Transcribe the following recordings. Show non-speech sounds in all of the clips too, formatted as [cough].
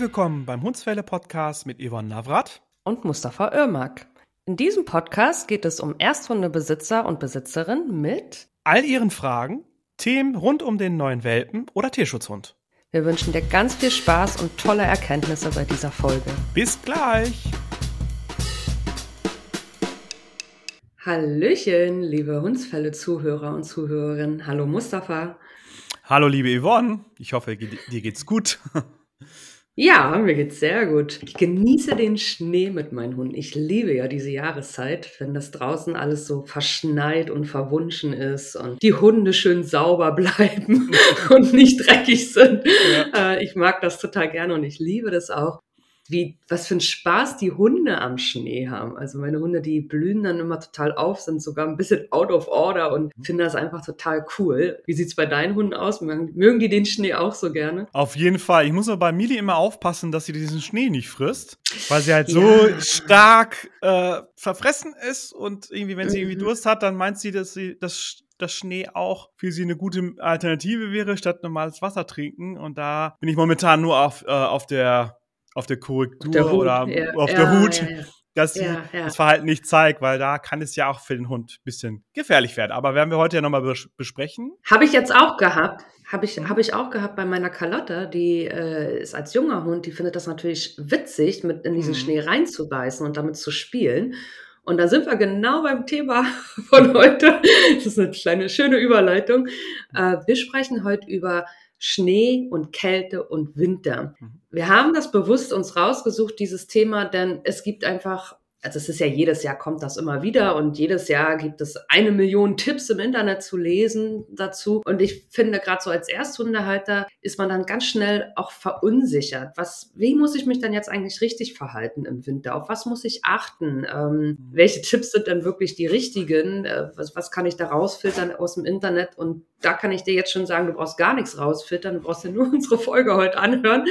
Herzlich willkommen beim Hundsfälle Podcast mit Yvonne Navrat und Mustafa Irmak. In diesem Podcast geht es um Ersthundebesitzer und Besitzerinnen mit all ihren Fragen, Themen rund um den neuen Welpen oder Tierschutzhund. Wir wünschen dir ganz viel Spaß und tolle Erkenntnisse bei dieser Folge. Bis gleich! Hallöchen, liebe Hundsfälle-Zuhörer und Zuhörerinnen. Hallo Mustafa. Hallo liebe Yvonne. Ich hoffe, dir geht's gut. [laughs] Ja, mir geht's sehr gut. Ich genieße den Schnee mit meinen Hunden. Ich liebe ja diese Jahreszeit, wenn das draußen alles so verschneit und verwunschen ist und die Hunde schön sauber [laughs] bleiben [laughs] und nicht dreckig sind. Ja. Äh, ich mag das total gerne und ich liebe das auch wie, was für ein Spaß die Hunde am Schnee haben. Also meine Hunde, die blühen dann immer total auf, sind sogar ein bisschen out of order und finden das einfach total cool. Wie sieht's bei deinen Hunden aus? Mögen die den Schnee auch so gerne? Auf jeden Fall. Ich muss aber bei Mili immer aufpassen, dass sie diesen Schnee nicht frisst, weil sie halt ja. so stark äh, verfressen ist und irgendwie, wenn sie irgendwie mhm. Durst hat, dann meint sie, dass sie das dass Schnee auch für sie eine gute Alternative wäre, statt normales Wasser trinken. Und da bin ich momentan nur auf, äh, auf der auf der Korrektur auf der oder ja. auf ja, der Hut, ja, [laughs] dass sie das Verhalten nicht zeigt, weil da kann es ja auch für den Hund ein bisschen gefährlich werden. Aber werden wir heute ja nochmal bes besprechen. Habe ich jetzt auch gehabt. Habe ich, hab ich auch gehabt bei meiner Carlotta, die äh, ist als junger Hund, die findet das natürlich witzig, mit in diesen mhm. Schnee reinzubeißen und damit zu spielen. Und da sind wir genau beim Thema [laughs] von heute. Das ist eine kleine, schöne Überleitung. Äh, wir sprechen heute über Schnee und Kälte und Winter. Mhm. Wir haben das bewusst uns rausgesucht, dieses Thema, denn es gibt einfach also es ist ja jedes Jahr kommt das immer wieder und jedes Jahr gibt es eine Million Tipps im Internet zu lesen dazu. Und ich finde, gerade so als Ersthundehalter ist man dann ganz schnell auch verunsichert. Was, wie muss ich mich dann jetzt eigentlich richtig verhalten im Winter? Auf was muss ich achten? Ähm, mhm. welche Tipps sind denn wirklich die richtigen? Äh, was, was kann ich da rausfiltern aus dem Internet? Und da kann ich dir jetzt schon sagen, du brauchst gar nichts rausfiltern, du brauchst ja nur [laughs] unsere Folge heute anhören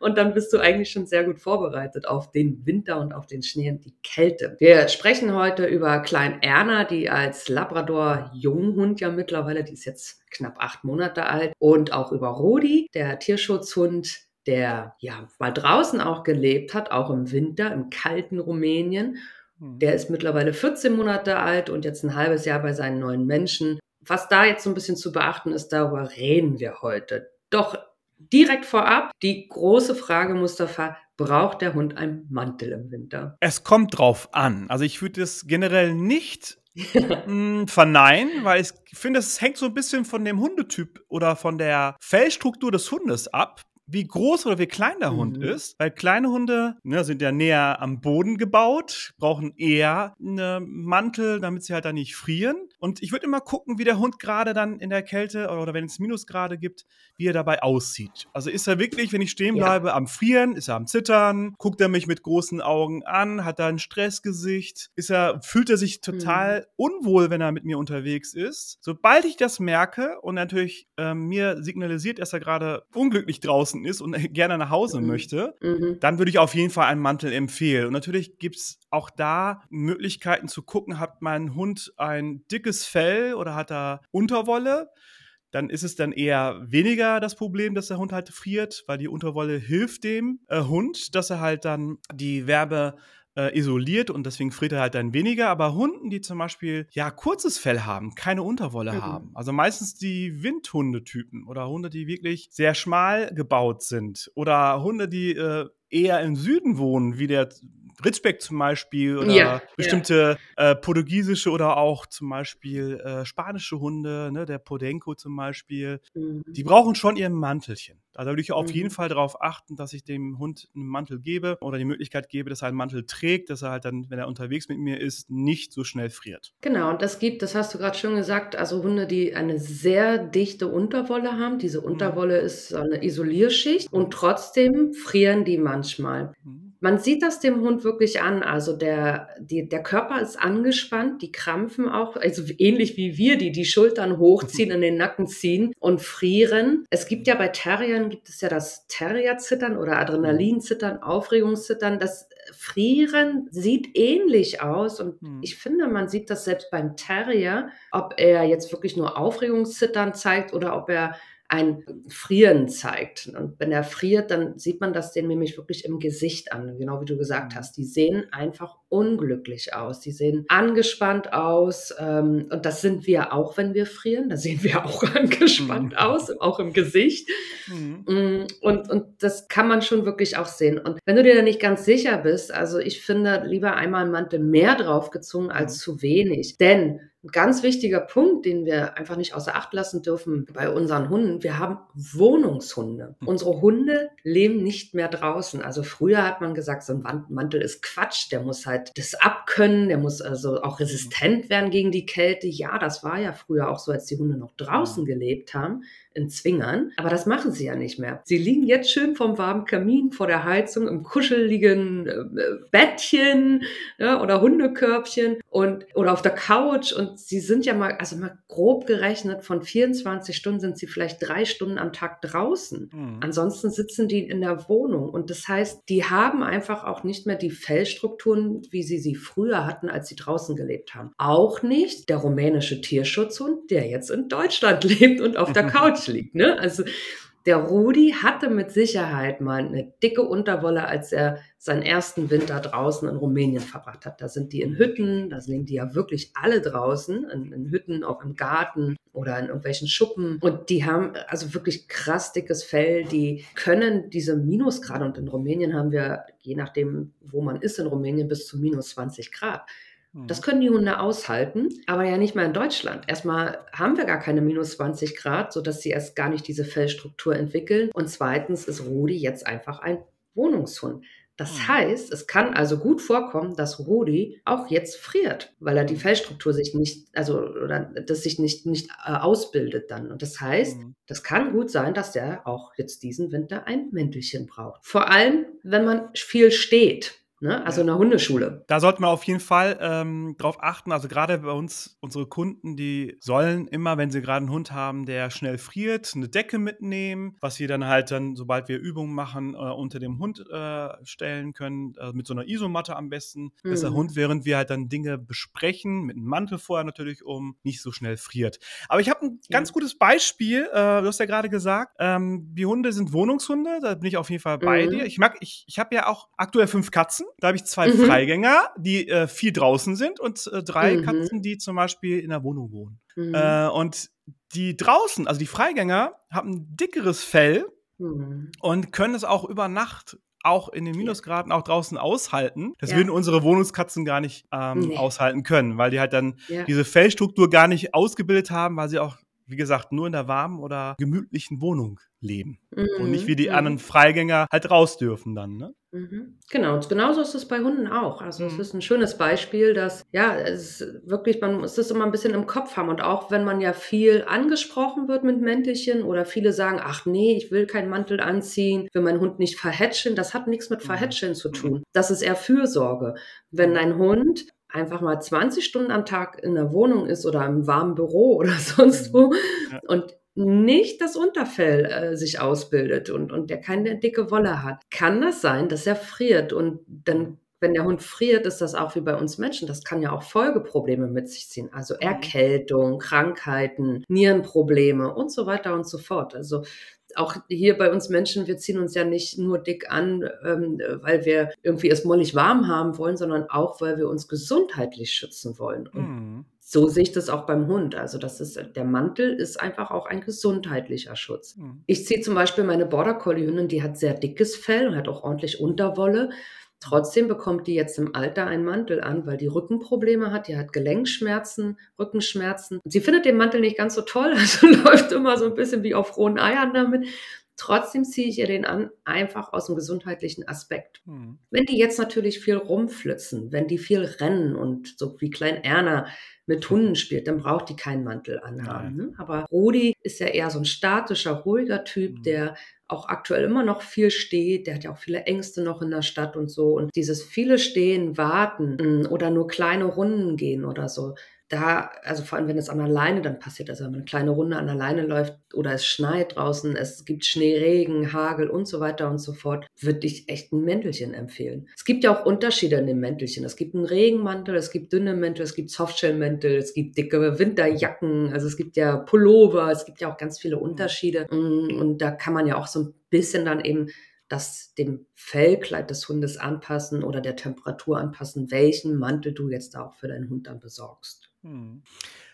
und dann bist du eigentlich schon sehr gut vorbereitet auf den Winter und auf den Schnee und die Kälte. Wir sprechen heute über Klein Erna, die als Labrador Junghund ja mittlerweile, die ist jetzt knapp acht Monate alt und auch über Rodi, der Tierschutzhund, der ja mal draußen auch gelebt hat, auch im Winter, im kalten Rumänien. Hm. Der ist mittlerweile 14 Monate alt und jetzt ein halbes Jahr bei seinen neuen Menschen was da jetzt so ein bisschen zu beachten ist, darüber reden wir heute. Doch direkt vorab die große Frage, Mustafa, braucht der Hund einen Mantel im Winter? Es kommt drauf an. Also ich würde es generell nicht hm, [laughs] verneinen, weil ich finde, es hängt so ein bisschen von dem Hundetyp oder von der Fellstruktur des Hundes ab wie groß oder wie klein der mhm. Hund ist. Weil kleine Hunde ne, sind ja näher am Boden gebaut, brauchen eher einen Mantel, damit sie halt da nicht frieren. Und ich würde immer gucken, wie der Hund gerade dann in der Kälte oder wenn es Minusgrade gibt, wie er dabei aussieht. Also ist er wirklich, wenn ich stehen bleibe, ja. am Frieren, ist er am Zittern, guckt er mich mit großen Augen an, hat er ein Stressgesicht, ist er, fühlt er sich total mhm. unwohl, wenn er mit mir unterwegs ist. Sobald ich das merke und natürlich äh, mir signalisiert, dass er gerade unglücklich draußen draußen ist und gerne nach Hause mhm. möchte, mhm. dann würde ich auf jeden Fall einen Mantel empfehlen. Und natürlich gibt es auch da Möglichkeiten zu gucken, hat mein Hund ein dickes Fell oder hat er Unterwolle? dann ist es dann eher weniger das Problem, dass der Hund halt friert, weil die Unterwolle hilft dem äh, Hund, dass er halt dann die Werbe äh, isoliert und deswegen friert er halt dann weniger. Aber Hunden, die zum Beispiel ja kurzes Fell haben, keine Unterwolle mhm. haben, also meistens die Windhundetypen oder Hunde, die wirklich sehr schmal gebaut sind oder Hunde, die äh, eher im Süden wohnen, wie der Ritschbeck zum Beispiel oder ja, bestimmte ja. Äh, portugiesische oder auch zum Beispiel äh, spanische Hunde, ne, der Podenco zum Beispiel, mhm. die brauchen schon ihr Mantelchen. Also würde ich auf mhm. jeden Fall darauf achten, dass ich dem Hund einen Mantel gebe oder die Möglichkeit gebe, dass er einen Mantel trägt, dass er halt dann, wenn er unterwegs mit mir ist, nicht so schnell friert. Genau, und das gibt, das hast du gerade schon gesagt, also Hunde, die eine sehr dichte Unterwolle haben. Diese mhm. Unterwolle ist so eine Isolierschicht und trotzdem frieren die manchmal. Mhm. Man sieht das dem Hund wirklich an. Also der, die, der Körper ist angespannt, die krampfen auch, also ähnlich wie wir, die die Schultern hochziehen, in den Nacken ziehen und frieren. Es gibt ja bei Terriern, gibt es ja das Terrierzittern oder Adrenalinzittern, Aufregungszittern. Das Frieren sieht ähnlich aus und hm. ich finde, man sieht das selbst beim Terrier, ob er jetzt wirklich nur Aufregungszittern zeigt oder ob er ein Frieren zeigt. Und wenn er friert, dann sieht man das denen nämlich wirklich im Gesicht an, genau wie du gesagt mhm. hast. Die sehen einfach unglücklich aus. Die sehen angespannt aus. Ähm, und das sind wir auch, wenn wir frieren. Da sehen wir auch [laughs] angespannt mhm. aus, auch im Gesicht. Mhm. Mm, und, und das kann man schon wirklich auch sehen. Und wenn du dir da nicht ganz sicher bist, also ich finde, lieber einmal einen Mantel mehr draufgezogen als mhm. zu wenig. Denn ein ganz wichtiger Punkt, den wir einfach nicht außer Acht lassen dürfen bei unseren Hunden, wir haben Wohnungshunde. Mhm. Unsere Hunde leben nicht mehr draußen. Also früher hat man gesagt, so ein Mantel ist Quatsch, der muss halt das abkönnen, der muss also auch resistent werden gegen die Kälte. Ja, das war ja früher auch so, als die Hunde noch draußen gelebt haben in Zwingern. Aber das machen sie ja nicht mehr. Sie liegen jetzt schön vom warmen Kamin vor der Heizung im kuscheligen äh, Bettchen ja, oder Hundekörbchen und oder auf der Couch und sie sind ja mal, also mal grob gerechnet, von 24 Stunden sind sie vielleicht drei Stunden am Tag draußen. Mhm. Ansonsten sitzen die in der Wohnung und das heißt, die haben einfach auch nicht mehr die Fellstrukturen, wie sie sie früher hatten, als sie draußen gelebt haben. Auch nicht der rumänische Tierschutzhund, der jetzt in Deutschland [laughs] lebt und auf der [laughs] Couch liegt. Ne? Also der Rudi hatte mit Sicherheit mal eine dicke Unterwolle, als er seinen ersten Winter draußen in Rumänien verbracht hat. Da sind die in Hütten, da sind die ja wirklich alle draußen, in, in, Hütten, auch im Garten oder in irgendwelchen Schuppen. Und die haben also wirklich krass dickes Fell, die können diese Minusgrade, und in Rumänien haben wir, je nachdem, wo man ist in Rumänien, bis zu minus 20 Grad. Das mhm. können die Hunde aushalten, aber ja nicht mal in Deutschland. Erstmal haben wir gar keine minus 20 Grad, sodass sie erst gar nicht diese Fellstruktur entwickeln. Und zweitens ist Rudi jetzt einfach ein Wohnungshund. Das mhm. heißt, es kann also gut vorkommen, dass Rudi auch jetzt friert, weil er die Fellstruktur sich nicht, also oder das sich nicht, nicht äh, ausbildet dann. Und das heißt, mhm. das kann gut sein, dass der auch jetzt diesen Winter ein Mäntelchen braucht. Vor allem, wenn man viel steht. Ne? Also in der Hundeschule. Da sollten wir auf jeden Fall ähm, drauf achten. Also gerade bei uns, unsere Kunden, die sollen immer, wenn sie gerade einen Hund haben, der schnell friert, eine Decke mitnehmen, was wir dann halt dann, sobald wir Übungen machen, äh, unter dem Hund äh, stellen können, äh, mit so einer Isomatte am besten, mhm. dass der. Hund, während wir halt dann Dinge besprechen, mit einem Mantel vorher natürlich um, nicht so schnell friert. Aber ich habe ein ja. ganz gutes Beispiel. Äh, du hast ja gerade gesagt, ähm, die Hunde sind Wohnungshunde. Da bin ich auf jeden Fall bei mhm. dir. Ich mag, ich, ich habe ja auch aktuell fünf Katzen. Da habe ich zwei mhm. Freigänger, die äh, viel draußen sind und äh, drei mhm. Katzen, die zum Beispiel in der Wohnung wohnen. Mhm. Äh, und die draußen, also die Freigänger, haben ein dickeres Fell mhm. und können es auch über Nacht auch in den Minusgraden auch draußen aushalten. Das ja. würden unsere Wohnungskatzen gar nicht ähm, nee. aushalten können, weil die halt dann ja. diese Fellstruktur gar nicht ausgebildet haben, weil sie auch wie gesagt, nur in der warmen oder gemütlichen Wohnung leben. Mhm. Und nicht wie die mhm. anderen Freigänger halt raus dürfen dann, ne? Mhm. Genau, und genauso ist es bei Hunden auch. Also es mhm. ist ein schönes Beispiel, dass, ja, es wirklich, man muss das immer ein bisschen im Kopf haben. Und auch wenn man ja viel angesprochen wird mit Mäntelchen oder viele sagen, ach nee, ich will keinen Mantel anziehen, will meinen Hund nicht verhätscheln, das hat nichts mit mhm. Verhätscheln zu tun. Das ist eher Fürsorge. Wenn ein Hund einfach mal 20 Stunden am Tag in der Wohnung ist oder im warmen Büro [laughs] oder sonst wo ja. und nicht das Unterfell äh, sich ausbildet und, und der keine dicke Wolle hat, kann das sein, dass er friert. Und dann, wenn der Hund friert, ist das auch wie bei uns Menschen. Das kann ja auch Folgeprobleme mit sich ziehen. Also mhm. Erkältung, Krankheiten, Nierenprobleme und so weiter und so fort. Also auch hier bei uns Menschen, wir ziehen uns ja nicht nur dick an, ähm, weil wir irgendwie es mollig warm haben wollen, sondern auch, weil wir uns gesundheitlich schützen wollen. Und mhm. so sehe ich das auch beim Hund. Also das ist, der Mantel ist einfach auch ein gesundheitlicher Schutz. Mhm. Ich ziehe zum Beispiel meine Border Collie Hündin, die hat sehr dickes Fell und hat auch ordentlich Unterwolle. Trotzdem bekommt die jetzt im Alter einen Mantel an, weil die Rückenprobleme hat. Die hat Gelenkschmerzen, Rückenschmerzen. Sie findet den Mantel nicht ganz so toll, [laughs] also [laughs] läuft immer so ein bisschen wie auf rohen Eiern damit. Trotzdem ziehe ich ihr den an, einfach aus dem gesundheitlichen Aspekt. Mhm. Wenn die jetzt natürlich viel rumflitzen, wenn die viel rennen und so wie Klein Erna mit Hunden spielt, dann braucht die keinen Mantel anhaben. Ne? Aber Rudi ist ja eher so ein statischer, ruhiger Typ, mhm. der auch aktuell immer noch viel steht. Der hat ja auch viele Ängste noch in der Stadt und so. Und dieses viele Stehen, Warten mm, oder nur kleine Runden gehen oder so, da, also vor allem wenn es an der Leine dann passiert, also wenn man eine kleine Runde an der Leine läuft oder es schneit draußen, es gibt Schneeregen, Hagel und so weiter und so fort, würde ich echt ein Mäntelchen empfehlen. Es gibt ja auch Unterschiede in dem Mäntelchen. Es gibt einen Regenmantel, es gibt dünne Mäntel, es gibt Softshell-Mäntel, es gibt dicke Winterjacken, also es gibt ja Pullover, es gibt ja auch ganz viele Unterschiede. Mm, und da kann man ja auch so ein bisschen dann eben das dem Fellkleid des Hundes anpassen oder der Temperatur anpassen, welchen Mantel du jetzt auch für deinen Hund dann besorgst. Hm.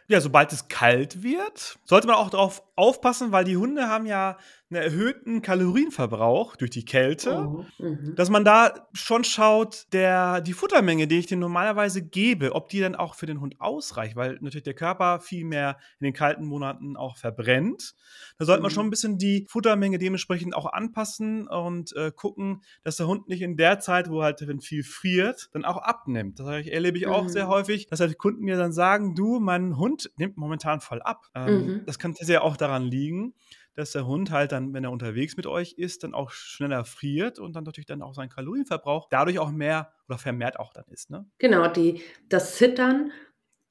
Ja, sobald es kalt wird, sollte man auch darauf aufpassen, weil die Hunde haben ja einen erhöhten Kalorienverbrauch durch die Kälte, oh, mhm. dass man da schon schaut, der, die Futtermenge, die ich dir normalerweise gebe, ob die dann auch für den Hund ausreicht, weil natürlich der Körper viel mehr in den kalten Monaten auch verbrennt. Da sollte man schon mhm. ein bisschen die Futtermenge dementsprechend auch anpassen und äh, gucken, dass der Hund nicht in der Zeit, wo halt wenn viel friert, dann auch abnimmt. Das erlebe ich auch mhm. sehr häufig, dass halt Kunden mir dann sagen, du, mein Hund nimmt momentan voll ab. Ähm, mhm. Das kann sehr auch daran liegen, dass der Hund halt dann, wenn er unterwegs mit euch ist, dann auch schneller friert und dann natürlich dann auch sein Kalorienverbrauch dadurch auch mehr oder vermehrt auch dann ist. Ne? Genau, die, das Zittern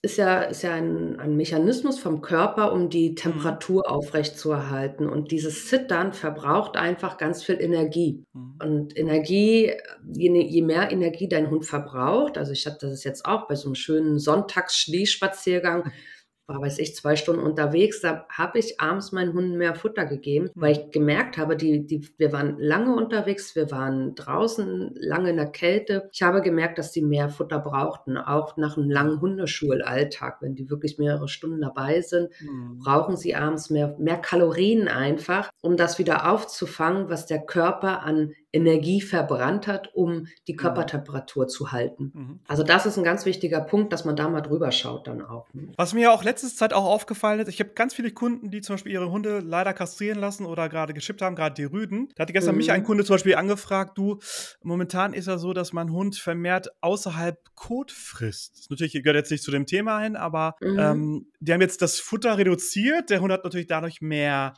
ist ja, ist ja ein, ein Mechanismus vom Körper, um die mhm. Temperatur aufrechtzuerhalten. Und dieses Zittern verbraucht einfach ganz viel Energie. Mhm. Und Energie, je, je, mehr Energie dein Hund verbraucht, also ich habe das jetzt auch bei so einem schönen Sonntagsschließspaziergang, [laughs] war, weiß ich, zwei Stunden unterwegs, da habe ich abends meinen Hunden mehr Futter gegeben, weil ich gemerkt habe, die, die, wir waren lange unterwegs, wir waren draußen lange in der Kälte. Ich habe gemerkt, dass die mehr Futter brauchten, auch nach einem langen Hundeschulalltag, wenn die wirklich mehrere Stunden dabei sind, mhm. brauchen sie abends mehr, mehr Kalorien einfach, um das wieder aufzufangen, was der Körper an Energie verbrannt hat, um die. Körpertemperatur zu halten. Mhm. Also das ist ein ganz wichtiger Punkt, dass man da mal drüber schaut dann auch. Ne? Was mir ja auch letzte Zeit auch aufgefallen ist, ich habe ganz viele Kunden, die zum Beispiel ihre Hunde leider kastrieren lassen oder gerade geschippt haben, gerade die Rüden. Da hatte gestern mhm. mich ein Kunde zum Beispiel angefragt, du, momentan ist ja so, dass mein Hund vermehrt außerhalb Kot frisst. Das natürlich gehört jetzt nicht zu dem Thema hin, aber mhm. ähm, die haben jetzt das Futter reduziert. Der Hund hat natürlich dadurch mehr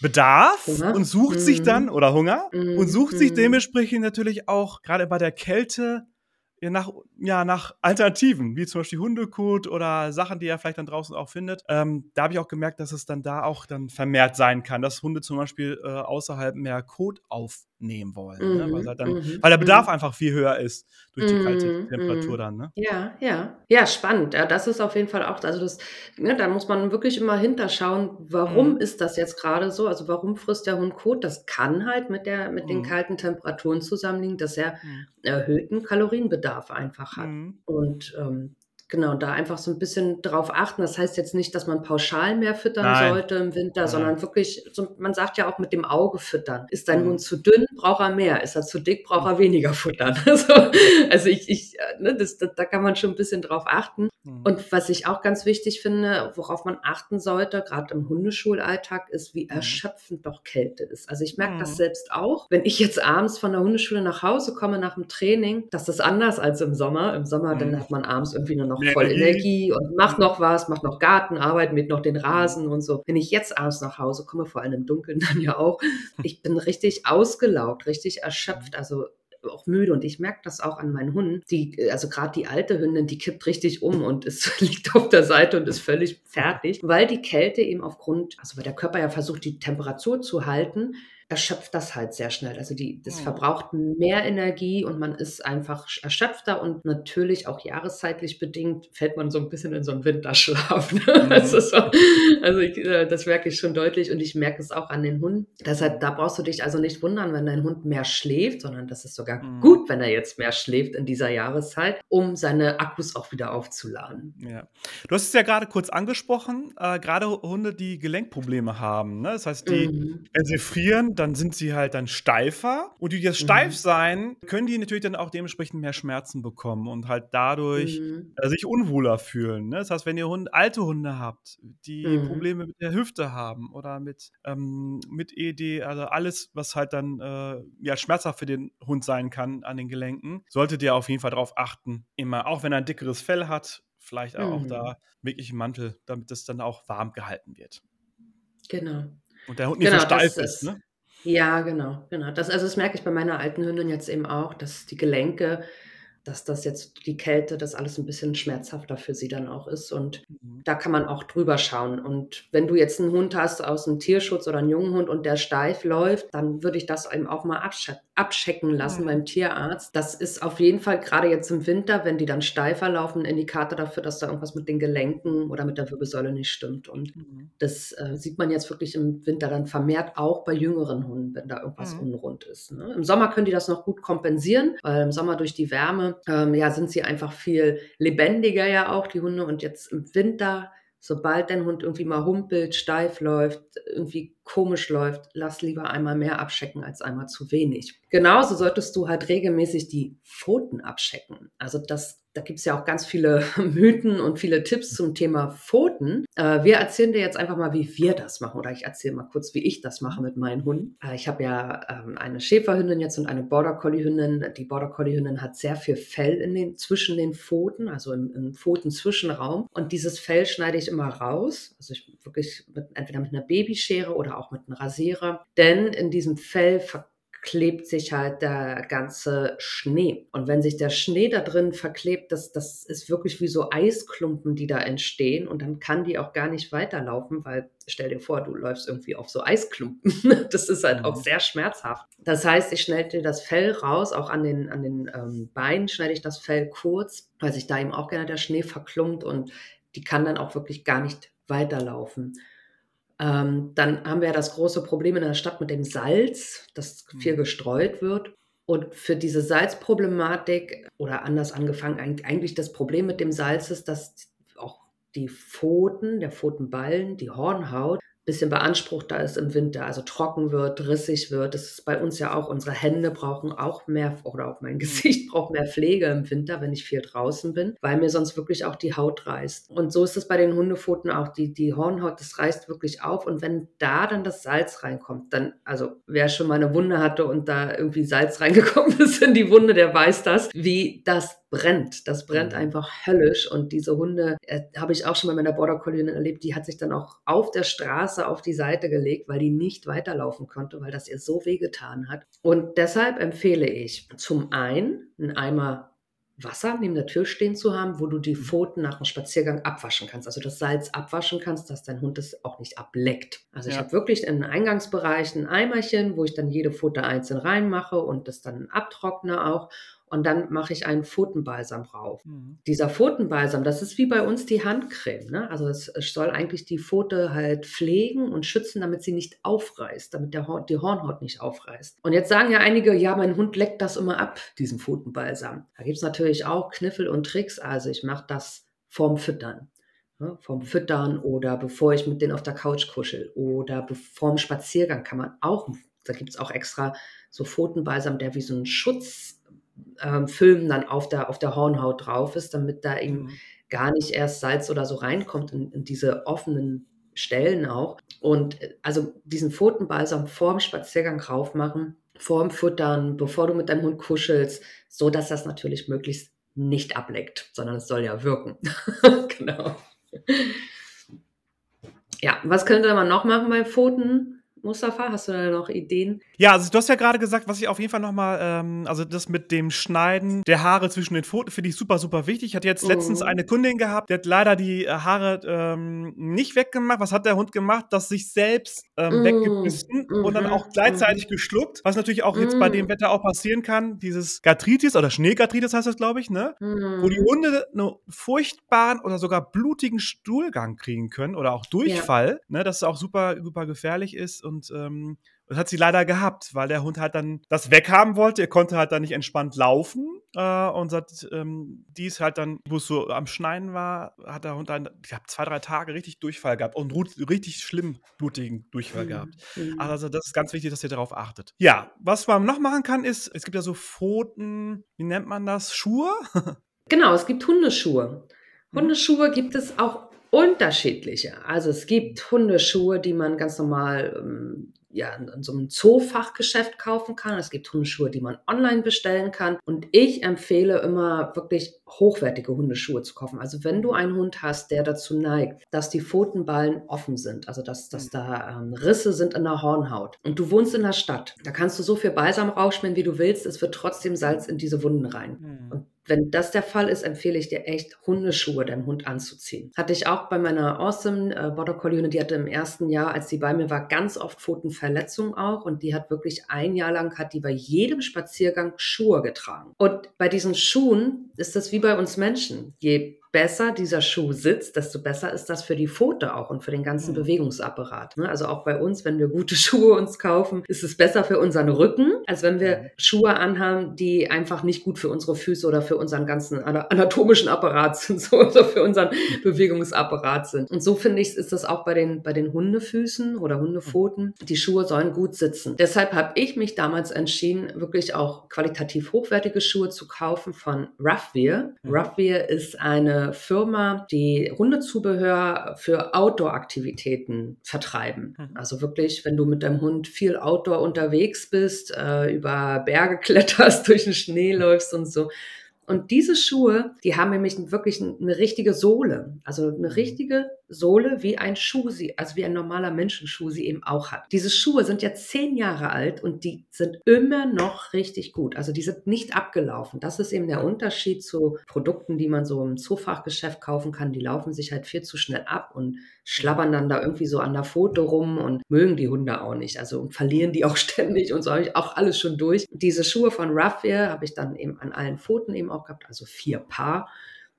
Bedarf Hunger? und sucht mhm. sich dann, oder Hunger, mhm. und sucht sich mhm. dementsprechend natürlich auch gerade bei der Kälte nach, ja, nach Alternativen, wie zum Beispiel Hundekot oder Sachen, die er vielleicht dann draußen auch findet. Ähm, da habe ich auch gemerkt, dass es dann da auch dann vermehrt sein kann, dass Hunde zum Beispiel äh, außerhalb mehr Kot auf nehmen wollen. Mhm, ne? weil, halt dann, mhm, weil, der Bedarf mhm. einfach viel höher ist durch die kalte mhm, Temperatur mhm. dann. Ne? Ja, ja. Ja, spannend. Ja, das ist auf jeden Fall auch, also das, ne, da muss man wirklich immer hinterschauen, warum mhm. ist das jetzt gerade so? Also warum frisst der Hund Kot? Das kann halt mit, der, mit den kalten Temperaturen zusammenliegen, dass er erhöhten Kalorienbedarf einfach hat. Und ähm, Genau, da einfach so ein bisschen drauf achten. Das heißt jetzt nicht, dass man pauschal mehr füttern Nein. sollte im Winter, Nein. sondern wirklich, so, man sagt ja auch mit dem Auge füttern. Ist dein mhm. Hund zu dünn, braucht er mehr. Ist er zu dick, braucht er weniger futtern. [laughs] Also, also ich, ich ne, das, das, da kann man schon ein bisschen drauf achten. Mhm. Und was ich auch ganz wichtig finde, worauf man achten sollte, gerade im Hundeschulalltag, ist, wie mhm. erschöpfend doch Kälte ist. Also ich merke das selbst auch. Wenn ich jetzt abends von der Hundeschule nach Hause komme nach dem Training, das ist anders als im Sommer. Im Sommer, dann hat man abends irgendwie nur noch voll Energie und macht noch was, macht noch Gartenarbeit mit noch den Rasen und so. Wenn ich jetzt abends nach Hause komme, vor allem im Dunkeln [laughs] dann ja auch, ich bin richtig ausgelaugt, richtig erschöpft. Also auch müde und ich merke das auch an meinen Hunden. Die, also gerade die alte Hündin, die kippt richtig um und es [laughs] liegt auf der Seite und ist völlig fertig, weil die Kälte eben aufgrund, also weil der Körper ja versucht, die Temperatur zu halten, erschöpft das halt sehr schnell. Also die, das mhm. verbraucht mehr Energie und man ist einfach erschöpfter und natürlich auch jahreszeitlich bedingt fällt man so ein bisschen in so einen Winterschlaf. Ne? [laughs] Mhm. Also, so, also ich, äh, das merke ich schon deutlich und ich merke es auch an den Hunden. Deshalb, da brauchst du dich also nicht wundern, wenn dein Hund mehr schläft, sondern das ist sogar mhm. gut, wenn er jetzt mehr schläft in dieser Jahreszeit, um seine Akkus auch wieder aufzuladen. Ja. Du hast es ja gerade kurz angesprochen, äh, gerade Hunde, die Gelenkprobleme haben. Ne? Das heißt, die, mhm. wenn sie frieren, dann sind sie halt dann steifer. Und durch das mhm. Steifsein können die natürlich dann auch dementsprechend mehr Schmerzen bekommen und halt dadurch mhm. äh, sich unwohler fühlen. Ne? Das heißt, wenn ihr Hund, alte Hunde habt, die mhm. Probleme mit der Hüfte haben oder mit, ähm, mit ED, also alles, was halt dann äh, ja, schmerzhaft für den Hund sein kann an den Gelenken, solltet ihr auf jeden Fall darauf achten. Immer, auch wenn er ein dickeres Fell hat, vielleicht auch da mhm. wirklich einen Mantel, damit es dann auch warm gehalten wird. Genau. Und der Hund nicht genau, so steif ist, ne? Ja, genau, genau. Das, also das merke ich bei meiner alten Hündin jetzt eben auch, dass die Gelenke dass das jetzt die Kälte, das alles ein bisschen schmerzhafter für sie dann auch ist. Und mhm. da kann man auch drüber schauen. Und wenn du jetzt einen Hund hast aus dem Tierschutz oder einen jungen Hund und der steif läuft, dann würde ich das eben auch mal abchecken lassen mhm. beim Tierarzt. Das ist auf jeden Fall gerade jetzt im Winter, wenn die dann steifer laufen, ein Indikator dafür, dass da irgendwas mit den Gelenken oder mit der Wirbelsäule nicht stimmt. Und mhm. das äh, sieht man jetzt wirklich im Winter dann vermehrt auch bei jüngeren Hunden, wenn da irgendwas mhm. unrund ist. Ne? Im Sommer können die das noch gut kompensieren, weil im Sommer durch die Wärme ähm, ja, sind sie einfach viel lebendiger ja auch, die Hunde. Und jetzt im Winter, sobald dein Hund irgendwie mal humpelt, steif läuft, irgendwie komisch läuft, lass lieber einmal mehr abchecken als einmal zu wenig. Genauso solltest du halt regelmäßig die Pfoten abchecken. Also das da gibt es ja auch ganz viele [laughs] Mythen und viele Tipps zum Thema Pfoten. Äh, wir erzählen dir jetzt einfach mal, wie wir das machen. Oder ich erzähle mal kurz, wie ich das mache mit meinen Hunden. Äh, ich habe ja ähm, eine Schäferhündin jetzt und eine Border Collie Hündin. Die Border Collie Hündin hat sehr viel Fell in den, zwischen den Pfoten, also im, im Pfotenzwischenraum. Und dieses Fell schneide ich immer raus. Also ich wirklich mit, entweder mit einer Babyschere oder auch mit einem Rasierer. Denn in diesem Fell ver klebt sich halt der ganze Schnee. Und wenn sich der Schnee da drin verklebt, das, das ist wirklich wie so Eisklumpen, die da entstehen. Und dann kann die auch gar nicht weiterlaufen, weil stell dir vor, du läufst irgendwie auf so Eisklumpen. [laughs] das ist halt auch mhm. sehr schmerzhaft. Das heißt, ich schneide dir das Fell raus, auch an den, an den ähm, Beinen schneide ich das Fell kurz, weil sich da eben auch gerne der Schnee verklumpt und die kann dann auch wirklich gar nicht weiterlaufen. Ähm, dann haben wir ja das große Problem in der Stadt mit dem Salz, das viel mhm. gestreut wird. Und für diese Salzproblematik oder anders angefangen, eigentlich das Problem mit dem Salz ist, dass auch die Pfoten, der Pfotenballen, die Hornhaut bisschen beanspruchter ist im Winter, also trocken wird, rissig wird. Das ist bei uns ja auch, unsere Hände brauchen auch mehr, oder auch mein. [laughs] Gesicht braucht mehr Pflege im Winter, wenn ich viel draußen bin, weil mir sonst wirklich auch die Haut reißt. Und so ist es bei den Hundepfoten auch. Die, die Hornhaut, das reißt wirklich auf. Und wenn da dann das Salz reinkommt, dann, also wer schon mal eine Wunde hatte und da irgendwie Salz [laughs] reingekommen ist in die Wunde, der weiß das, wie das brennt. Das brennt mhm. einfach höllisch. Und diese Hunde äh, habe ich auch schon mal mit meiner Border Collie erlebt. Die hat sich dann auch auf der Straße auf die Seite gelegt, weil die nicht weiterlaufen konnte, weil das ihr so wehgetan hat. Und deshalb empfehle ich zum einen einen Eimer Wasser neben der Tür stehen zu haben, wo du die mhm. Pfoten nach dem Spaziergang abwaschen kannst. Also das Salz abwaschen kannst, dass dein Hund es auch nicht ableckt. Also ja. ich habe wirklich im Eingangsbereich ein Eimerchen, wo ich dann jede Pfote einzeln reinmache und das dann abtrockne auch und dann mache ich einen Pfotenbalsam drauf. Mhm. Dieser Pfotenbalsam, das ist wie bei uns die Handcreme. Ne? Also es, es, soll eigentlich die Pfote halt pflegen und schützen, damit sie nicht aufreißt, damit der Horn, die Hornhaut nicht aufreißt. Und jetzt sagen ja einige, ja, mein Hund leckt das immer ab, diesen Pfotenbalsam. Da gibt es natürlich auch Kniffel und Tricks. Also ich mache das vorm Füttern. Ne? Vorm Füttern oder bevor ich mit denen auf der Couch kuschel oder vorm Spaziergang kann man auch, da gibt es auch extra so Pfotenbalsam, der wie so ein Schutz ähm, Film dann auf der, auf der Hornhaut drauf ist, damit da eben mhm. gar nicht erst Salz oder so reinkommt in, in diese offenen Stellen auch. Und äh, also diesen Pfotenbalsam vorm Spaziergang drauf machen, vorm Futtern, bevor du mit deinem Hund kuschelst, so dass das natürlich möglichst nicht ableckt, sondern es soll ja wirken. [laughs] genau. Ja, was könnte man noch machen bei Pfoten? Mustafa, hast du da noch Ideen? Ja, also du hast ja gerade gesagt, was ich auf jeden Fall noch mal, ähm, also das mit dem Schneiden der Haare zwischen den Pfoten finde ich super, super wichtig. Ich hatte jetzt letztens mhm. eine Kundin gehabt, die hat leider die äh, Haare ähm, nicht weggemacht. Was hat der Hund gemacht? Das sich selbst ähm, mhm. weggebissen mhm. und dann auch gleichzeitig mhm. geschluckt. Was natürlich auch jetzt bei dem mhm. Wetter auch passieren kann, dieses Gatritis oder Schneegatritis heißt das, glaube ich, ne? Wo die mhm. Hunde einen furchtbaren oder sogar blutigen Stuhlgang kriegen können oder auch Durchfall, ja. ne? Das auch super, super gefährlich ist und ähm, das hat sie leider gehabt, weil der Hund halt dann das weghaben wollte. Er konnte halt dann nicht entspannt laufen. Äh, und seit ähm, dies halt dann, wo es so am Schneiden war, hat der Hund dann, ich habe zwei, drei Tage richtig Durchfall gehabt und richtig schlimm blutigen Durchfall mhm. gehabt. Mhm. Also das ist ganz wichtig, dass ihr darauf achtet. Ja, was man noch machen kann, ist, es gibt ja so Pfoten, wie nennt man das? Schuhe? [laughs] genau, es gibt Hundeschuhe. Mhm. Hundeschuhe gibt es auch unterschiedliche. Also es gibt Hundeschuhe, die man ganz normal ähm, ja, in so einem Zoofachgeschäft kaufen kann. Es gibt Hundeschuhe, die man online bestellen kann. Und ich empfehle immer wirklich hochwertige Hundeschuhe zu kaufen. Also wenn du einen Hund hast, der dazu neigt, dass die Pfotenballen offen sind, also dass, dass da ähm, Risse sind in der Hornhaut und du wohnst in der Stadt, da kannst du so viel Balsam rausschmieren, wie du willst. Es wird trotzdem Salz in diese Wunden rein. Mhm. Und wenn das der Fall ist, empfehle ich dir echt, Hundeschuhe deinem Hund anzuziehen. Hatte ich auch bei meiner Awesome äh, Border Collie, die hatte im ersten Jahr, als sie bei mir war, ganz oft Pfotenverletzungen auch und die hat wirklich ein Jahr lang, hat die bei jedem Spaziergang Schuhe getragen. Und bei diesen Schuhen ist das wie bei uns Menschen. Je besser dieser Schuh sitzt, desto besser ist das für die Pfote auch und für den ganzen mhm. Bewegungsapparat. Ne? Also auch bei uns, wenn wir gute [laughs] Schuhe uns kaufen, ist es besser für unseren Rücken, als wenn wir mhm. Schuhe anhaben, die einfach nicht gut für unsere Füße oder für unseren ganzen anatomischen Apparat [laughs] sind, so, oder für unseren Bewegungsapparat sind. Und so finde ich, ist das auch bei den, bei den Hundefüßen oder Hundepfoten. Die Schuhe sollen gut sitzen. Deshalb habe ich mich damals entschieden, wirklich auch qualitativ hochwertige Schuhe zu kaufen von Roughwear. Mhm. Roughwear ist eine Firma, die Hundezubehör für Outdoor-Aktivitäten vertreiben. Mhm. Also wirklich, wenn du mit deinem Hund viel Outdoor unterwegs bist, äh, über Berge [laughs] kletterst, durch den Schnee läufst und so, und diese Schuhe, die haben nämlich wirklich eine richtige Sohle. Also eine mhm. richtige Sohle, wie ein Schuh sie, also wie ein normaler Menschenschuh sie eben auch hat. Diese Schuhe sind jetzt zehn Jahre alt und die sind immer noch richtig gut. Also die sind nicht abgelaufen. Das ist eben der Unterschied zu Produkten, die man so im Zoofachgeschäft kaufen kann. Die laufen sich halt viel zu schnell ab und schlabbern dann da irgendwie so an der Foto rum und mögen die Hunde auch nicht. Also verlieren die auch [laughs] ständig und so habe ich auch alles schon durch. Diese Schuhe von Roughwear habe ich dann eben an allen Pfoten eben auch gehabt, also vier Paar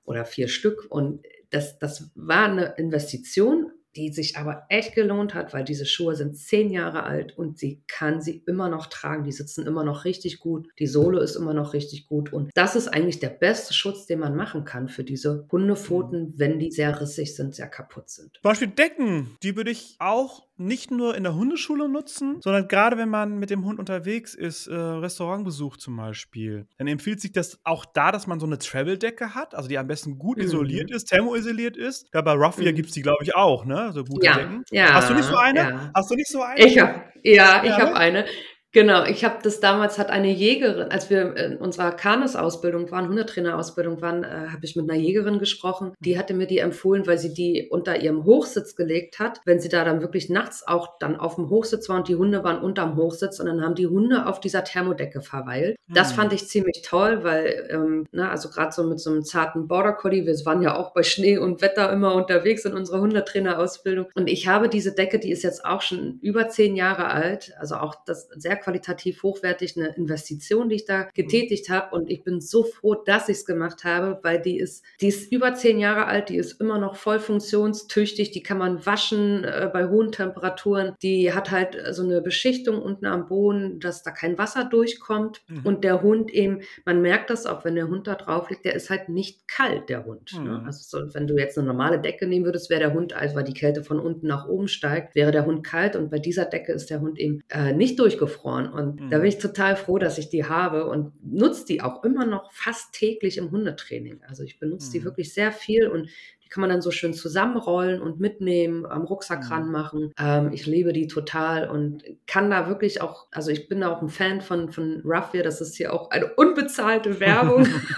oder vier Stück. Und das, das war eine Investition, die sich aber echt gelohnt hat, weil diese Schuhe sind zehn Jahre alt und sie kann sie immer noch tragen. Die sitzen immer noch richtig gut. Die Sohle ist immer noch richtig gut. Und das ist eigentlich der beste Schutz, den man machen kann für diese Hundepfoten, wenn die sehr rissig sind, sehr kaputt sind. Zum Beispiel Decken, die würde ich auch nicht nur in der Hundeschule nutzen, sondern gerade wenn man mit dem Hund unterwegs ist, äh, Restaurantbesuch zum Beispiel, dann empfiehlt sich das auch da, dass man so eine Travel-Decke hat, also die am besten gut mhm. isoliert ist, thermoisoliert ist. Ja, bei Ruffia mhm. gibt es die, glaube ich, auch, ne? So gute ja, Decken. Ja, Hast du nicht so eine? Ja. Hast du nicht so eine? Ich habe, ja, ich habe ne? eine. Genau, ich habe das damals hat eine Jägerin, als wir in unserer Kanes-Ausbildung waren, Hundetrainer-Ausbildung waren, äh, habe ich mit einer Jägerin gesprochen. Die hatte mir die empfohlen, weil sie die unter ihrem Hochsitz gelegt hat, wenn sie da dann wirklich nachts auch dann auf dem Hochsitz war und die Hunde waren unterm Hochsitz und dann haben die Hunde auf dieser Thermodecke verweilt. Mhm. Das hm. fand ich ziemlich toll, weil, ähm, na, ne, also gerade so mit so einem zarten Border Collie, wir waren ja auch bei Schnee und Wetter immer unterwegs in unserer Hundetrainer-Ausbildung und ich habe diese Decke, die ist jetzt auch schon über zehn Jahre alt, also auch das sehr qualitativ hochwertig eine Investition, die ich da getätigt habe. Und ich bin so froh, dass ich es gemacht habe, weil die ist, die ist über zehn Jahre alt, die ist immer noch voll funktionstüchtig, die kann man waschen äh, bei hohen Temperaturen. Die hat halt so eine Beschichtung unten am Boden, dass da kein Wasser durchkommt. Mhm. Und der Hund eben, man merkt das auch, wenn der Hund da drauf liegt, der ist halt nicht kalt, der Hund. Ne? Mhm. Ne? Also so, wenn du jetzt eine normale Decke nehmen würdest, wäre der Hund, also weil die Kälte von unten nach oben steigt, wäre der Hund kalt. Und bei dieser Decke ist der Hund eben äh, nicht durchgefroren. Und mhm. da bin ich total froh, dass ich die habe und nutze die auch immer noch fast täglich im Hundetraining. Also ich benutze mhm. die wirklich sehr viel und kann man dann so schön zusammenrollen und mitnehmen, am Rucksack mhm. ranmachen. Ähm, ich liebe die total und kann da wirklich auch, also ich bin da auch ein Fan von, von Roughwear, das ist hier auch eine unbezahlte Werbung, [laughs] [laughs]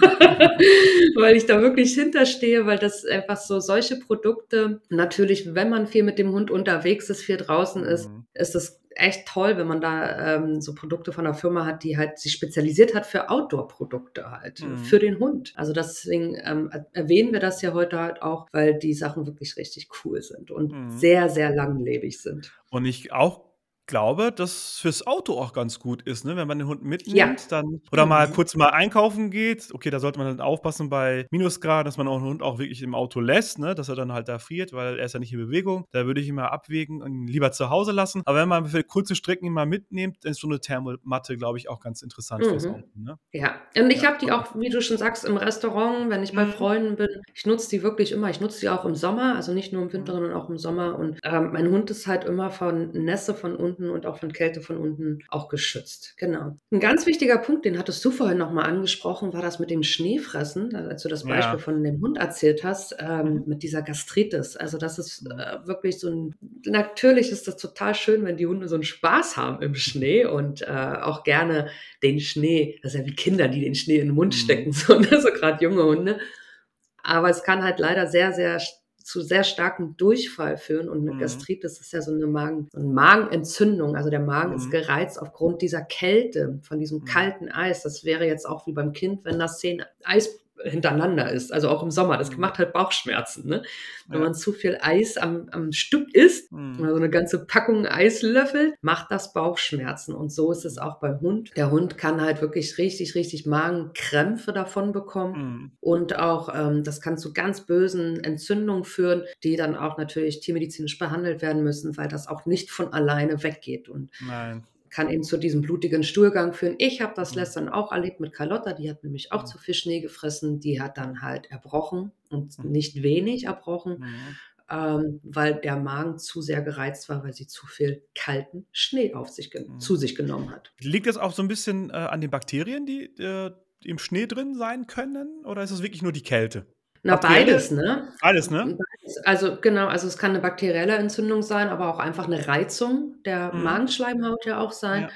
weil ich da wirklich hinterstehe, weil das einfach so solche Produkte, natürlich, wenn man viel mit dem Hund unterwegs ist, viel draußen ist, mhm. ist das echt toll, wenn man da ähm, so Produkte von einer Firma hat, die halt sich spezialisiert hat für Outdoor-Produkte halt, mhm. für den Hund. Also deswegen ähm, erwähnen wir das ja heute halt auch, weil die Sachen wirklich richtig cool sind und mhm. sehr, sehr langlebig sind. Und ich auch glaube, dass fürs Auto auch ganz gut ist, ne? wenn man den Hund mitnimmt, ja. dann oder mhm. mal kurz mal einkaufen geht. Okay, da sollte man dann aufpassen bei Minusgrad, dass man auch den Hund auch wirklich im Auto lässt, ne? dass er dann halt da friert, weil er ist ja nicht in Bewegung. Da würde ich ihn mal abwägen und ihn lieber zu Hause lassen. Aber wenn man für kurze Strecken ihn mal mitnimmt, dann ist so eine Thermomatte, glaube ich, auch ganz interessant mhm. fürs Auto. Ne? Ja, und ich ja. habe die auch, wie du schon sagst, im Restaurant, wenn ich bei mhm. Freunden bin. Ich nutze die wirklich immer. Ich nutze die auch im Sommer, also nicht nur im Winter, mhm. sondern auch im Sommer. Und ähm, mein Hund ist halt immer von Nässe von unten unten und auch von Kälte von unten auch geschützt. Genau. Ein ganz wichtiger Punkt, den hattest du vorhin nochmal angesprochen, war das mit dem Schneefressen, als du das Beispiel ja. von dem Hund erzählt hast, ähm, mhm. mit dieser Gastritis. Also das ist äh, wirklich so ein, natürlich ist das total schön, wenn die Hunde so einen Spaß haben im Schnee und äh, auch gerne den Schnee, das ist ja wie Kinder, die den Schnee in den Mund mhm. stecken, [laughs] so, ne? so gerade junge Hunde. Aber es kann halt leider sehr, sehr zu sehr starkem Durchfall führen. Und eine mhm. Gastritis ist ja so eine, Magen, eine Magenentzündung. Also der Magen mhm. ist gereizt aufgrund dieser Kälte, von diesem mhm. kalten Eis. Das wäre jetzt auch wie beim Kind, wenn das zehn Eis hintereinander ist, also auch im Sommer. Das mhm. macht halt Bauchschmerzen. Ne? Wenn ja. man zu viel Eis am, am Stück isst, mhm. also eine ganze Packung Eis löffelt, macht das Bauchschmerzen. Und so ist es auch beim Hund. Der Hund kann halt wirklich richtig, richtig Magenkrämpfe davon bekommen. Mhm. Und auch, ähm, das kann zu ganz bösen Entzündungen führen, die dann auch natürlich tiermedizinisch behandelt werden müssen, weil das auch nicht von alleine weggeht. Und Nein kann eben zu diesem blutigen Stuhlgang führen. Ich habe das mhm. letztens auch erlebt mit Carlotta, die hat nämlich auch mhm. zu viel Schnee gefressen. Die hat dann halt erbrochen und mhm. nicht wenig erbrochen, mhm. ähm, weil der Magen zu sehr gereizt war, weil sie zu viel kalten Schnee auf sich mhm. zu sich genommen hat. Liegt das auch so ein bisschen äh, an den Bakterien, die äh, im Schnee drin sein können, oder ist es wirklich nur die Kälte? Na, beides, ne? Beides, ne? Also genau, also es kann eine bakterielle Entzündung sein, aber auch einfach eine Reizung der Mhm. Magenschleimhaut ja auch sein. Ja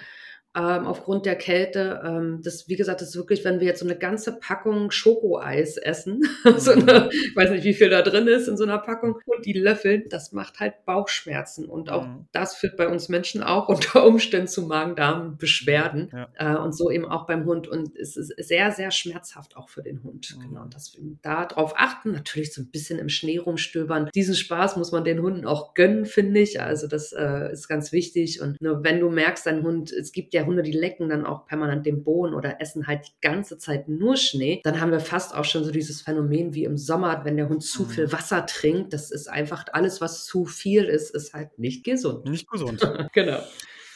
ähm, aufgrund der Kälte. Ähm, das, wie gesagt, das ist wirklich, wenn wir jetzt so eine ganze Packung Schokoeis essen, [laughs] so mhm. eine, ich weiß nicht, wie viel da drin ist in so einer Packung, und die löffeln, das macht halt Bauchschmerzen. Und auch mhm. das führt bei uns Menschen auch [laughs] unter Umständen zu Magen-Darm-Beschwerden. Ja. Äh, und so eben auch beim Hund. Und es ist sehr, sehr schmerzhaft auch für den Hund. Mhm. Genau. Und deswegen da drauf achten, natürlich so ein bisschen im Schnee rumstöbern. Diesen Spaß muss man den Hunden auch gönnen, finde ich. Also das äh, ist ganz wichtig. Und nur wenn du merkst, dein Hund, es gibt ja ja Hunde, die lecken dann auch permanent den Boden oder essen halt die ganze Zeit nur Schnee, dann haben wir fast auch schon so dieses Phänomen wie im Sommer, wenn der Hund zu viel mhm. Wasser trinkt. Das ist einfach alles, was zu viel ist, ist halt nicht gesund. Nicht gesund. [laughs] genau.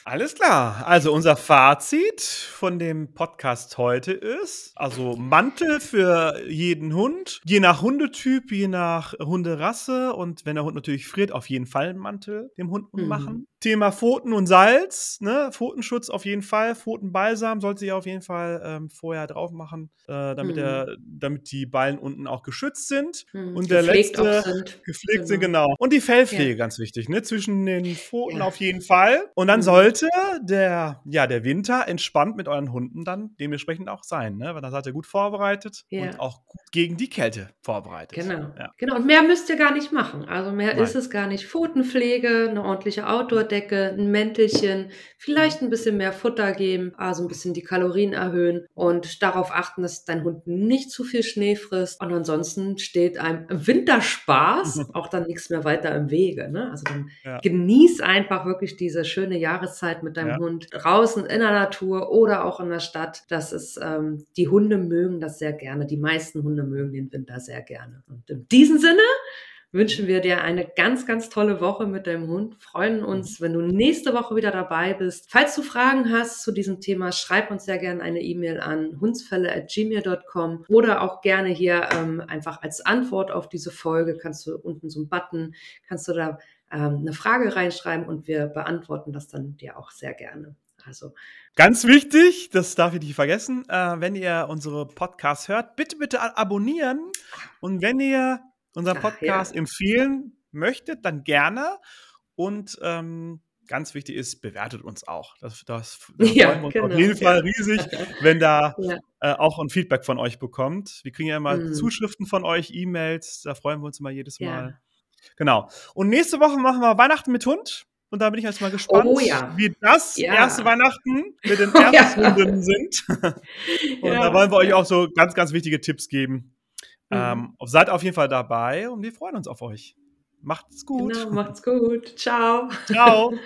Alles klar. Also unser Fazit von dem Podcast heute ist, also Mantel für jeden Hund, je nach Hundetyp, je nach Hunderasse und wenn der Hund natürlich friert, auf jeden Fall einen Mantel dem Hund mhm. machen. Thema Pfoten und Salz, ne? Pfotenschutz auf jeden Fall, Pfotenbalsam sollte sich auf jeden Fall ähm, vorher drauf machen, äh, damit, mhm. der, damit die Ballen unten auch geschützt sind. Mhm. Und der gepflegt letzte sind. gepflegt genau. sind, genau. Und die Fellpflege, ja. ganz wichtig, ne? Zwischen den Pfoten ja. auf jeden Fall. Und dann mhm. Sollte der, ja, der Winter entspannt mit euren Hunden dann dementsprechend auch sein, ne? Weil dann seid ihr gut vorbereitet ja. und auch gut gegen die Kälte vorbereitet. Genau. Genau. Und mehr müsst ihr gar nicht machen. Also mehr Nein. ist es gar nicht. Pfotenpflege, eine ordentliche Outdoor- Bettdecke, ein Mäntelchen, vielleicht ein bisschen mehr Futter geben, also ein bisschen die Kalorien erhöhen und darauf achten, dass dein Hund nicht zu viel Schnee frisst. Und ansonsten steht einem Winterspaß [laughs] auch dann nichts mehr weiter im Wege. Ne? Also dann ja. genieß einfach wirklich diese schöne Jahreszeit mit deinem ja. Hund draußen in der Natur oder auch in der Stadt. Das ist, ähm, die Hunde mögen das sehr gerne. Die meisten Hunde mögen den Winter sehr gerne. Und in diesem Sinne wünschen wir dir eine ganz, ganz tolle Woche mit deinem Hund. Freuen uns, wenn du nächste Woche wieder dabei bist. Falls du Fragen hast zu diesem Thema, schreib uns sehr gerne eine E-Mail an hundsfälle.gmail.com oder auch gerne hier ähm, einfach als Antwort auf diese Folge kannst du unten so einen Button, kannst du da ähm, eine Frage reinschreiben und wir beantworten das dann dir auch sehr gerne. Also Ganz wichtig, das darf ich nicht vergessen, äh, wenn ihr unsere Podcasts hört, bitte, bitte abonnieren. Und wenn ihr unseren Podcast Ach, ja. empfehlen möchtet, dann gerne. Und ähm, ganz wichtig ist, bewertet uns auch. Das, das, da ja, freuen wir uns genau. auf jeden Fall riesig, wenn da [laughs] ja. äh, auch ein Feedback von euch bekommt. Wir kriegen ja immer mhm. Zuschriften von euch, E-Mails, da freuen wir uns immer jedes Mal. Genau. Und nächste Woche machen wir Weihnachten mit Hund. Und da bin ich jetzt mal gespannt, oh, ja. wie das ja. erste Weihnachten mit den [laughs] Ersthunden sind. [laughs] und da wollen wir euch auch so ganz, ganz wichtige Tipps geben, Mhm. Ähm, seid auf jeden Fall dabei und wir freuen uns auf euch. Macht's gut. Genau, macht's gut. Ciao. Ciao. [laughs]